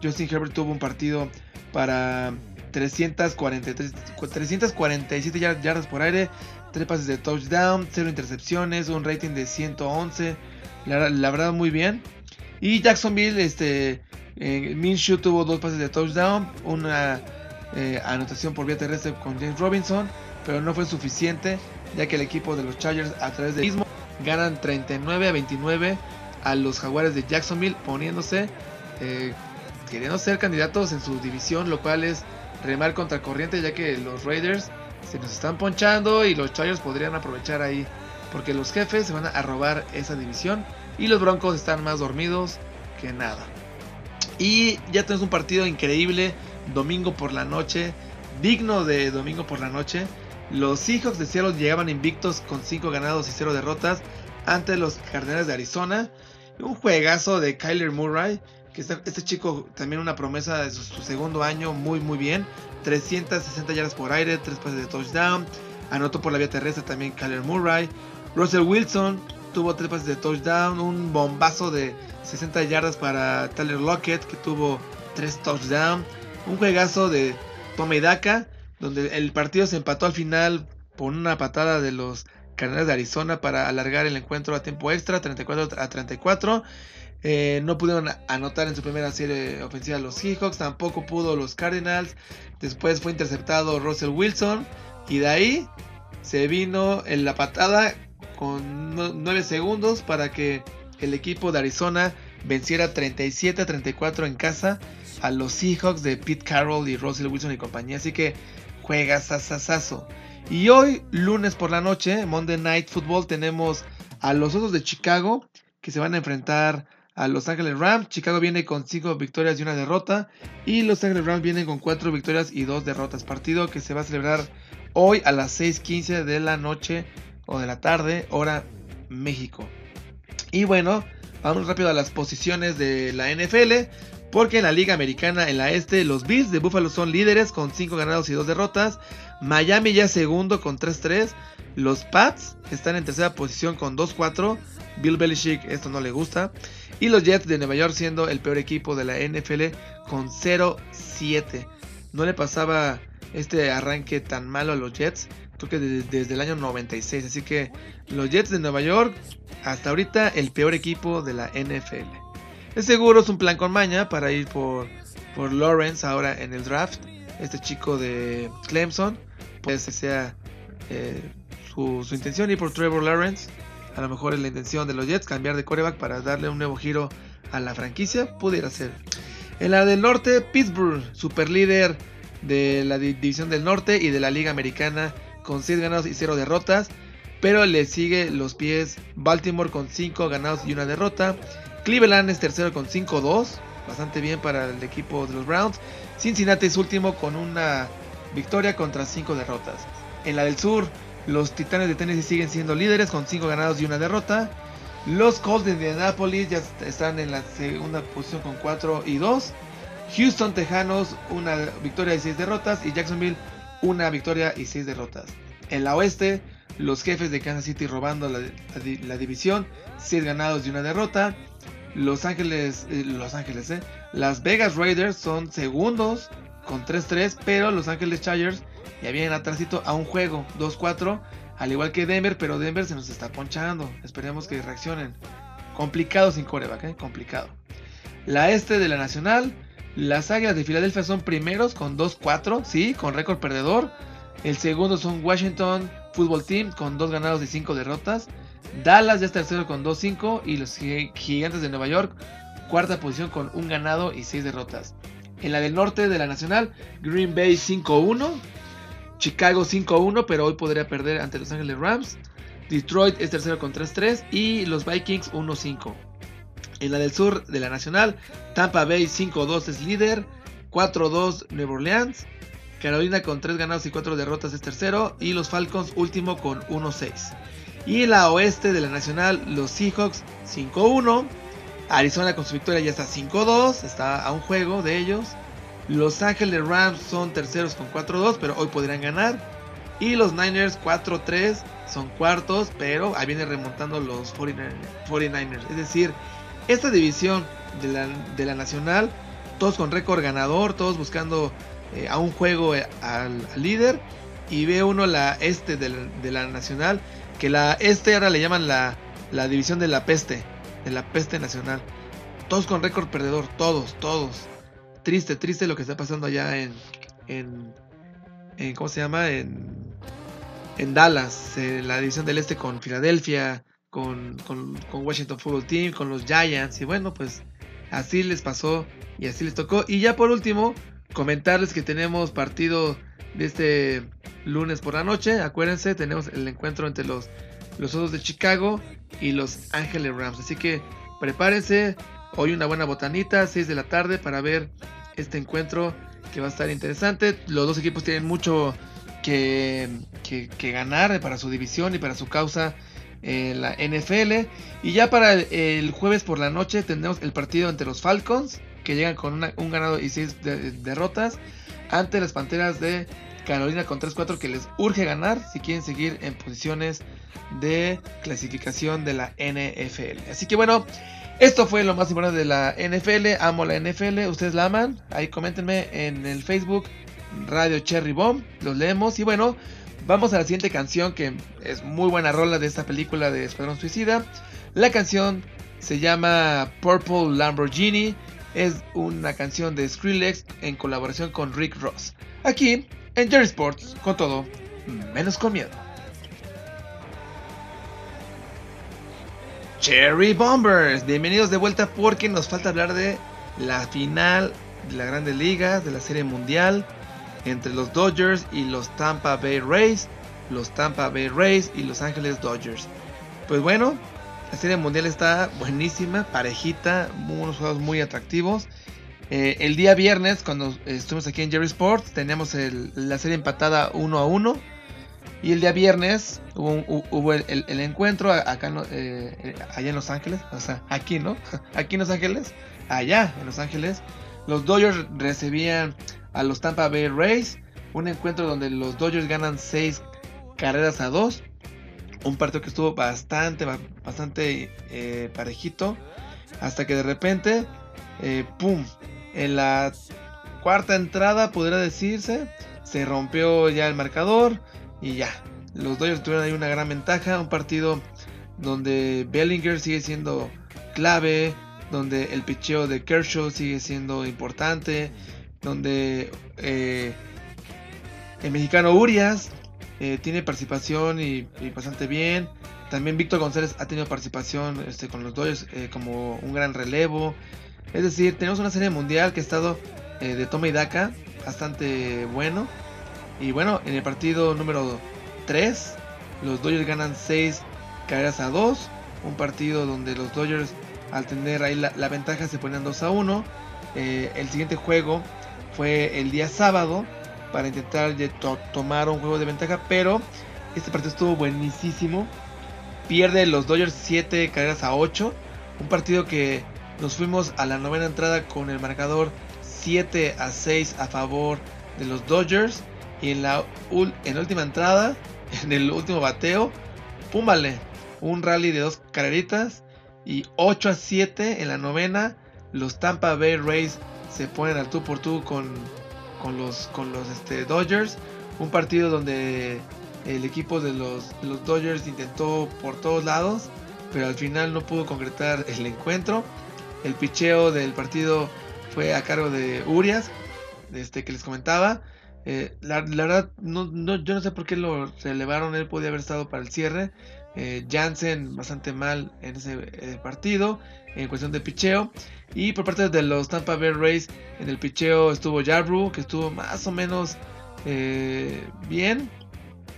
Justin Herbert tuvo un partido para 343, 347 yardas por aire, 3 pases de touchdown, 0 intercepciones, un rating de 111. La, la verdad muy bien. Y Jacksonville, este, eh, Minshew tuvo dos pases de touchdown, una eh, anotación por vía terrestre con James Robinson, pero no fue suficiente, ya que el equipo de los Chargers a través de mismo ganan 39 a 29 a los Jaguares de Jacksonville, poniéndose, eh, queriendo ser candidatos en su división, lo cual es remar contra corriente, ya que los Raiders se nos están ponchando y los Chargers podrían aprovechar ahí, porque los jefes se van a robar esa división y los Broncos están más dormidos que nada. Y ya tenemos un partido increíble, domingo por la noche, digno de domingo por la noche. Los Seahawks de Seattle llegaban invictos con 5 ganados y 0 derrotas ante los Cardenales de Arizona. Un juegazo de Kyler Murray, que este, este chico también una promesa de su, segundo año, muy muy bien. 360 yardas por aire, 3 pases de touchdown. Anotó por la vía terrestre también Kyler Murray. Russell Wilson tuvo 3 pases de touchdown, un bombazo de 60 yardas para Tyler Lockett, que tuvo 3 touchdowns. Un juegazo de Tommy Daka, donde el partido se empató al final por una patada de los Cardenales de Arizona para alargar el encuentro a tiempo extra, 34 a 34. Eh, no pudieron anotar en su primera serie ofensiva los Seahawks, tampoco pudo los Cardinals. Después fue interceptado Russell Wilson y de ahí se vino en la patada con 9 segundos para que el equipo de Arizona venciera 37 a 34 en casa a los Seahawks de Pete Carroll y Russell Wilson y compañía. Así que juega sasasazo. Y hoy, lunes por la noche, Monday Night Football, tenemos a los Osos de Chicago que se van a enfrentar a Los Ángeles Rams. Chicago viene con 5 victorias y una derrota. Y Los Ángeles Rams vienen con 4 victorias y 2 derrotas. Partido que se va a celebrar hoy a las 6:15 de la noche o de la tarde, hora México. Y bueno, vamos rápido a las posiciones de la NFL. Porque en la Liga Americana, en la este, los Bills de Buffalo son líderes con 5 ganados y 2 derrotas. Miami ya segundo con 3-3. Los Pats están en tercera posición con 2-4. Bill Belichick esto no le gusta. Y los Jets de Nueva York siendo el peor equipo de la NFL con 0-7. No le pasaba este arranque tan malo a los Jets. Creo que desde, el año 96. Así que los Jets de Nueva York hasta ahorita el peor equipo de la NFL. Es seguro es un plan con maña para ir por, por Lawrence ahora en el draft. Este chico de Clemson. Pues sea eh, su, su, intención ir por Trevor Lawrence. A lo mejor es la intención de los Jets cambiar de coreback para darle un nuevo giro a la franquicia. Pudiera ser. En la del norte, Pittsburgh, super líder de la división del norte y de la liga americana con 6 ganados y 0 derrotas. Pero le sigue los pies Baltimore con 5 ganados y una derrota. Cleveland es tercero con 5-2. Bastante bien para el equipo de los Browns. Cincinnati es último con una victoria contra 5 derrotas. En la del sur, los Titanes de Tennessee siguen siendo líderes con 5 ganados y una derrota. Los Colts de Indianapolis ya están en la segunda posición con 4 y 2. Houston Tejanos una victoria y 6 derrotas. Y Jacksonville una victoria y 6 derrotas. En la oeste, los jefes de Kansas City robando la, división, 6 ganados y una derrota. Los Ángeles, eh, Los Ángeles, eh, Las Vegas Raiders son segundos con 3-3, pero Los Ángeles Chargers ya vienen atrásito a un juego, 2-4, al igual que Denver, pero Denver se nos está ponchando. Esperemos que reaccionen. Complicado sin coreback, eh, complicado. La este de la Nacional, las Águilas de Filadelfia son primeros con 2-4, sí, con récord perdedor. El segundo son Washington Football Team con 2 ganados y 5 derrotas. Dallas ya es tercero con 2-5 y los Gigantes de Nueva York cuarta posición con un ganado y seis derrotas. En la del norte de la Nacional, Green Bay 5-1, Chicago 5-1, pero hoy podría perder ante Los Ángeles Rams. Detroit es tercero con 3-3 y los Vikings 1-5. En la del sur de la Nacional, Tampa Bay 5-2 es líder, 4-2 Nueva Orleans, Carolina con 3 ganados y 4 derrotas es tercero y los Falcons último con 1-6. Y en la oeste de la Nacional, los Seahawks 5-1, Arizona con su victoria ya está 5-2, está a un juego de ellos. Los Ángeles Rams son terceros con 4-2, pero hoy podrían ganar. Y los Niners 4-3 son cuartos, pero ahí viene remontando los 49ers. Es decir, esta división de la, Nacional, todos con récord ganador, todos buscando eh, a un juego eh, al, líder. Y ve uno la este de la, Nacional, que la este ahora le llaman la, la división de la peste, de la peste nacional. Todos con récord perdedor, todos, todos. Triste, triste lo que está pasando allá en, en, en ¿cómo se llama? En, en Dallas, la división del este con Filadelfia, con, con, Washington Football Team, con los Giants. Y bueno, pues así les pasó y así les tocó. Y ya por último, comentarles que tenemos partido de este lunes por la noche. Acuérdense, tenemos el encuentro entre los, los Osos de Chicago y los Ángeles Rams. Así que prepárense. Hoy una buena botanita, 6 de la tarde, para ver este encuentro que va a estar interesante. Los dos equipos tienen mucho que, que, ganar para su división y para su causa en la NFL. Y ya para el, jueves por la noche tendremos el partido entre los Falcons, que llegan con un ganado y seis derrotas, ante las Panteras de Carolina con 3-4, que les urge ganar si quieren seguir en posiciones de clasificación de la NFL. Así que bueno, esto fue lo más importante de la NFL. Amo la NFL. ¿Ustedes la aman? Ahí coméntenme en el Facebook Radio Cherry Bomb. Los leemos. Y bueno, vamos a la siguiente canción que es muy buena rola de esta película de Escuadrón Suicida. La canción se llama Purple Lamborghini. Es una canción de Skrillex en colaboración con Rick Ross. Aquí en Jerry Sports, con todo, menos con miedo. Cherry Bombers, bienvenidos de vuelta porque nos falta hablar de la final de la Grandes Ligas, de la Serie Mundial, entre los Dodgers y los Tampa Bay Rays, los Tampa Bay Rays y Los Ángeles Dodgers. Pues bueno, la Serie Mundial está buenísima, parejita, unos juegos muy atractivos. Eh, el día viernes, cuando estuvimos aquí en Jerry Sports, teníamos la serie empatada 1 a 1. Y el día viernes hubo, el, encuentro acá eh, allá en Los Ángeles, o sea, aquí, ¿no? Aquí en Los Ángeles, allá en Los Ángeles. Los Dodgers recibían a los Tampa Bay Rays, un encuentro donde los Dodgers ganan 6 carreras a 2. Un partido que estuvo bastante, bastante eh, parejito. Hasta que de repente, eh, ¡pum! En la cuarta entrada, podría decirse, se rompió ya el marcador y ya, los Dodgers tuvieron ahí una gran ventaja. Un partido donde Bellinger sigue siendo clave. Donde el picheo de Kershaw sigue siendo importante. Donde eh, el mexicano Urias eh, tiene participación y, bastante bien. También Víctor González ha tenido participación este, con los Dodgers eh, como un gran relevo. Es decir, tenemos una serie mundial que ha estado de toma y daca bastante bueno. Y bueno, en el partido número 3, los Dodgers ganan 6 carreras a 2. Un partido donde los Dodgers, al tener ahí la, ventaja, se ponen 2 a 1. Eh, el siguiente juego fue el día sábado para intentar tomar un juego de ventaja, pero este partido estuvo buenísimo. Pierde los Dodgers 7 carreras a 8. Un partido que nos fuimos a la novena entrada con el marcador 7 a 6 a favor de los Dodgers. Y en la, en última entrada, en el último bateo, púmbale, un rally de dos carreritas. Y 8 a 7 en la novena, los Tampa Bay Rays se ponen al tú por tú con, con los, con los este, Dodgers. Un partido donde el equipo de los, los Dodgers intentó por todos lados, pero al final no pudo concretar el encuentro. El picheo del partido fue a cargo de Urias, este que les comentaba. Eh, la, verdad, no, yo no sé por qué lo relevaron. Él podía haber estado para el cierre. Eh, bastante mal en ese eh, partido en cuestión de picheo. Y por parte de los Tampa Bay Rays en el picheo estuvo Jarbru, que estuvo más o menos eh, bien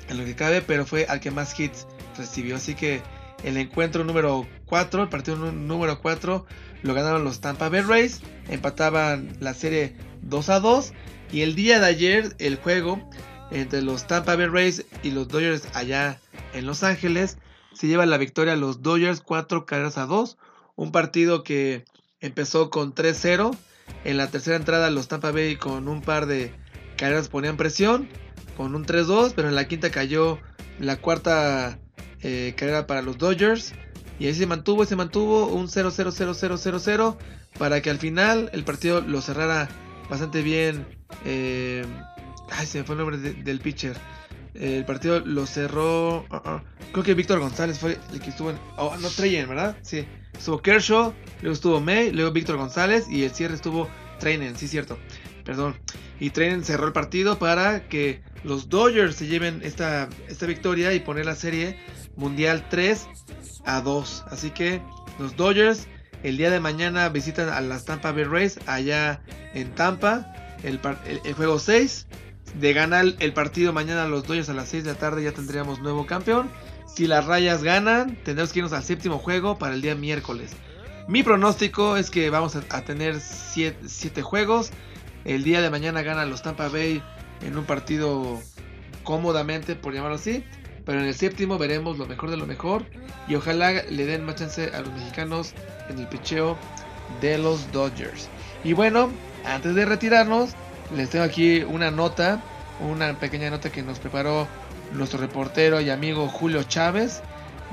en lo que cabe, pero fue al que más hits recibió. Así que el encuentro número 4, el partido número 4, lo ganaron los Tampa Bay Rays. Empataban la serie 2 a 2. Y el día de ayer, el juego entre los Tampa Bay Rays y los Dodgers allá en Los Ángeles se lleva la victoria a los Dodgers 4 carreras a 2. Un partido que empezó con 3-0. En la tercera entrada los Tampa Bay con un par de carreras ponían presión. Con un 3-2. Pero en la quinta cayó la cuarta eh, carrera para los Dodgers. Y ahí se mantuvo, se mantuvo un 0-0-0-0-0-0. Para que al final el partido lo cerrara bastante bien. Eh, ay, se me fue el nombre del pitcher. El partido lo cerró. Uh, uh, creo que Víctor González fue el que estuvo en. Oh, no, Treyen, ¿verdad? Sí. Estuvo Kershaw, luego estuvo May, luego Víctor González y el cierre estuvo Trainen, sí, cierto. Perdón. Y Trainen cerró el partido para que los Dodgers se lleven esta, esta victoria y poner la serie mundial 3 a 2. Así que los Dodgers el día de mañana visitan a las Tampa Bay Rays allá en Tampa. El, juego 6. De ganar el partido mañana los Dodgers a las 6 de la tarde ya tendríamos nuevo campeón. Si las rayas ganan, tendremos que irnos al séptimo juego para el día miércoles. Mi pronóstico es que vamos a, tener 7 juegos. El día de mañana ganan los Tampa Bay en un partido cómodamente, por llamarlo así. Pero en el séptimo veremos lo mejor de lo mejor. Y ojalá le den más chance a los mexicanos en el picheo de los Dodgers. Y bueno, antes de retirarnos, les tengo aquí una nota, una pequeña nota que nos preparó nuestro reportero y amigo Julio Chávez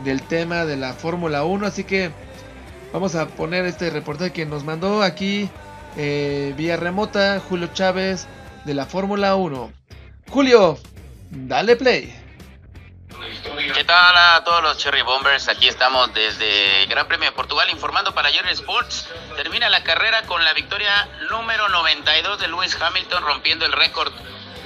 del tema de la Fórmula 1. Así que vamos a poner este reportaje que nos mandó aquí eh, vía remota Julio Chávez de la Fórmula 1. Julio, dale play. ¿Qué tal a todos los Cherry Bombers? Aquí estamos desde el Gran Premio de Portugal informando para Jerry Sports. Termina la carrera con la victoria número 92 de Lewis Hamilton rompiendo el récord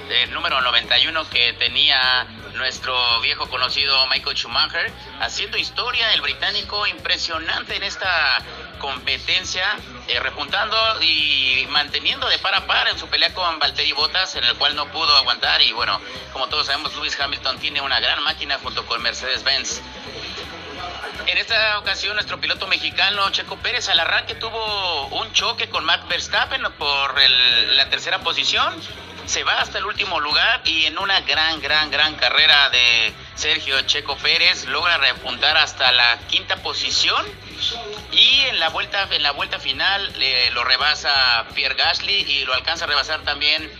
del número 91 que tenía nuestro viejo conocido Michael Schumacher, haciendo historia el británico impresionante en esta competencia, eh, repuntando y manteniendo de par a par en su pelea con Valtteri Bottas, en el cual no pudo aguantar. Y bueno, como todos sabemos, Lewis Hamilton tiene una gran máquina junto con Mercedes-Benz. En esta ocasión, nuestro piloto mexicano Checo Pérez al arranque tuvo un choque con Max Verstappen por la tercera posición se va hasta el último lugar y en una gran, gran, gran carrera de Sergio Checo Pérez logra repuntar hasta la quinta posición y en la vuelta, en la vuelta final lo rebasa Pierre Gasly y lo alcanza a rebasar también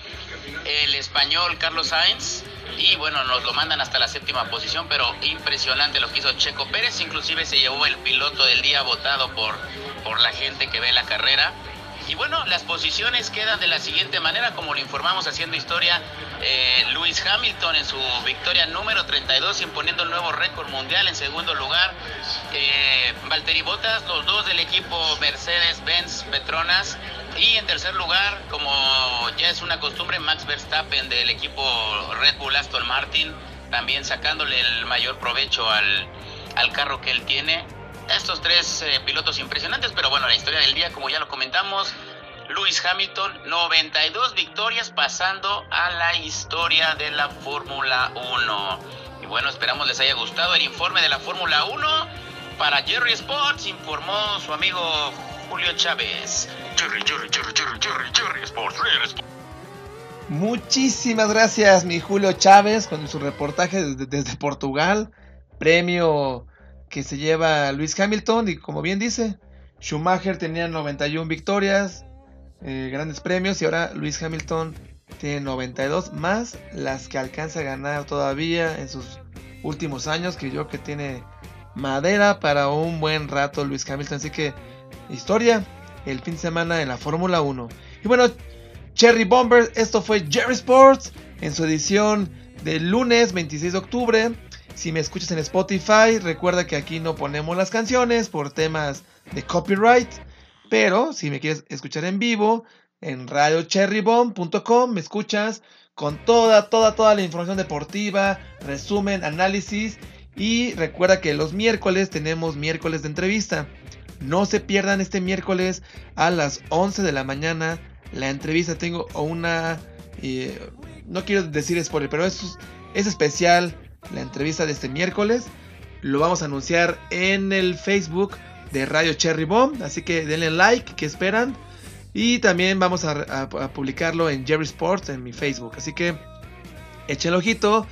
el español Carlos Sainz. Y bueno, nos lo mandan hasta la séptima posición, pero impresionante lo que hizo Checo Pérez. Inclusive se llevó el piloto del día votado por, por la gente que ve la carrera. Y bueno, las posiciones quedan de la siguiente manera, como lo informamos haciendo historia, eh, Luis Hamilton en su victoria número 32, imponiendo el nuevo récord mundial en segundo lugar. Eh, Valtteri Bottas, los dos del equipo Mercedes-Benz Petronas. Y en tercer lugar, como ya es una costumbre, Max Verstappen del equipo Red Bull Aston Martin, también sacándole el mayor provecho al, al carro que él tiene estos tres eh, pilotos impresionantes, pero bueno, la historia del día, como ya lo comentamos, Lewis Hamilton, 92 victorias pasando a la historia de la Fórmula 1. Y bueno, esperamos les haya gustado el informe de la Fórmula 1. Para Jerry Sports informó su amigo Julio Chávez. Jerry, Jerry, Jerry, Jerry, Jerry, Jerry Sports, Muchísimas gracias, mi Julio Chávez, con su reportaje desde, desde Portugal. Premio que se lleva Luis Hamilton y como bien dice, Schumacher tenía 91 victorias, eh, grandes premios y ahora Luis Hamilton tiene 92 más las que alcanza a ganar todavía en sus últimos años, que yo que tiene madera para un buen rato Luis Hamilton, así que historia el fin de semana en la Fórmula 1. Y bueno, Cherry Bombers, esto fue Jerry Sports en su edición del lunes 26 de octubre. Si me escuchas en Spotify, recuerda que aquí no ponemos las canciones por temas de copyright. Pero si me quieres escuchar en vivo, en radiocherrybomb.com me escuchas con toda, toda, toda la información deportiva, resumen, análisis Y recuerda que los miércoles tenemos miércoles de entrevista. No se pierdan este miércoles a las 11 de la mañana la entrevista. Tengo una... Eh, no quiero decir spoiler, pero es, es especial la entrevista de este miércoles. Lo vamos a anunciar en el Facebook de Radio Cherry Bomb. Así que denle like, que esperan. Y también vamos a, publicarlo en Jerry Sports en mi Facebook. Así que echen el ojito.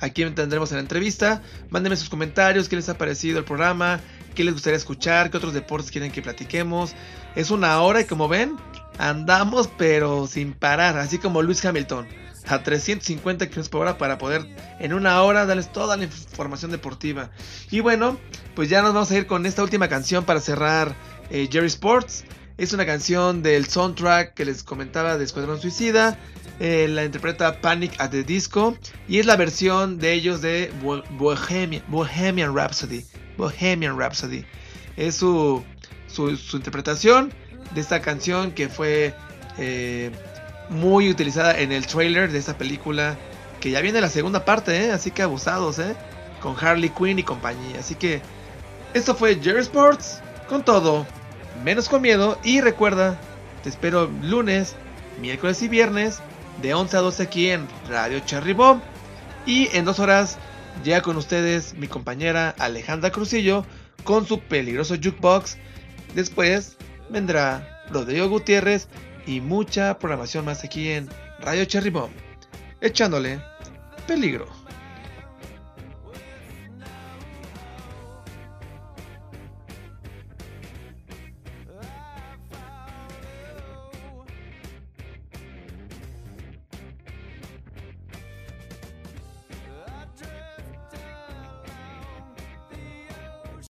Aquí tendremos la entrevista. Mándenme sus comentarios, qué les ha parecido el programa, qué les gustaría escuchar, qué otros deportes quieren que platiquemos. Es una hora y como ven, andamos pero sin parar, así como Luis Hamilton, a 350 km por hora para poder en una hora darles toda la información deportiva. Y bueno, pues ya nos vamos a ir con esta última canción para cerrar eh, Jerry Sports. Es una canción del soundtrack que les comentaba de Escuadrón Suicida. Eh, la interpreta Panic at the Disco. Y es la versión de ellos de Bohemian, Rhapsody. Bohemian Rhapsody. Es su, su, interpretación de esta canción que fue eh, muy utilizada en el trailer de esta película. Que ya viene la segunda parte, ¿eh? así que abusados, ¿eh? con Harley Quinn y compañía. Así que esto fue Jerry Sports con todo menos con miedo y recuerda, te espero lunes, miércoles y viernes de 11 a 12 aquí en Radio Cherry Bomb y en dos horas ya con ustedes mi compañera Alejandra Crucillo con su peligroso jukebox. Después vendrá Rodrigo Gutiérrez y mucha programación más aquí en Radio Cherry Bomb, echándole peligro.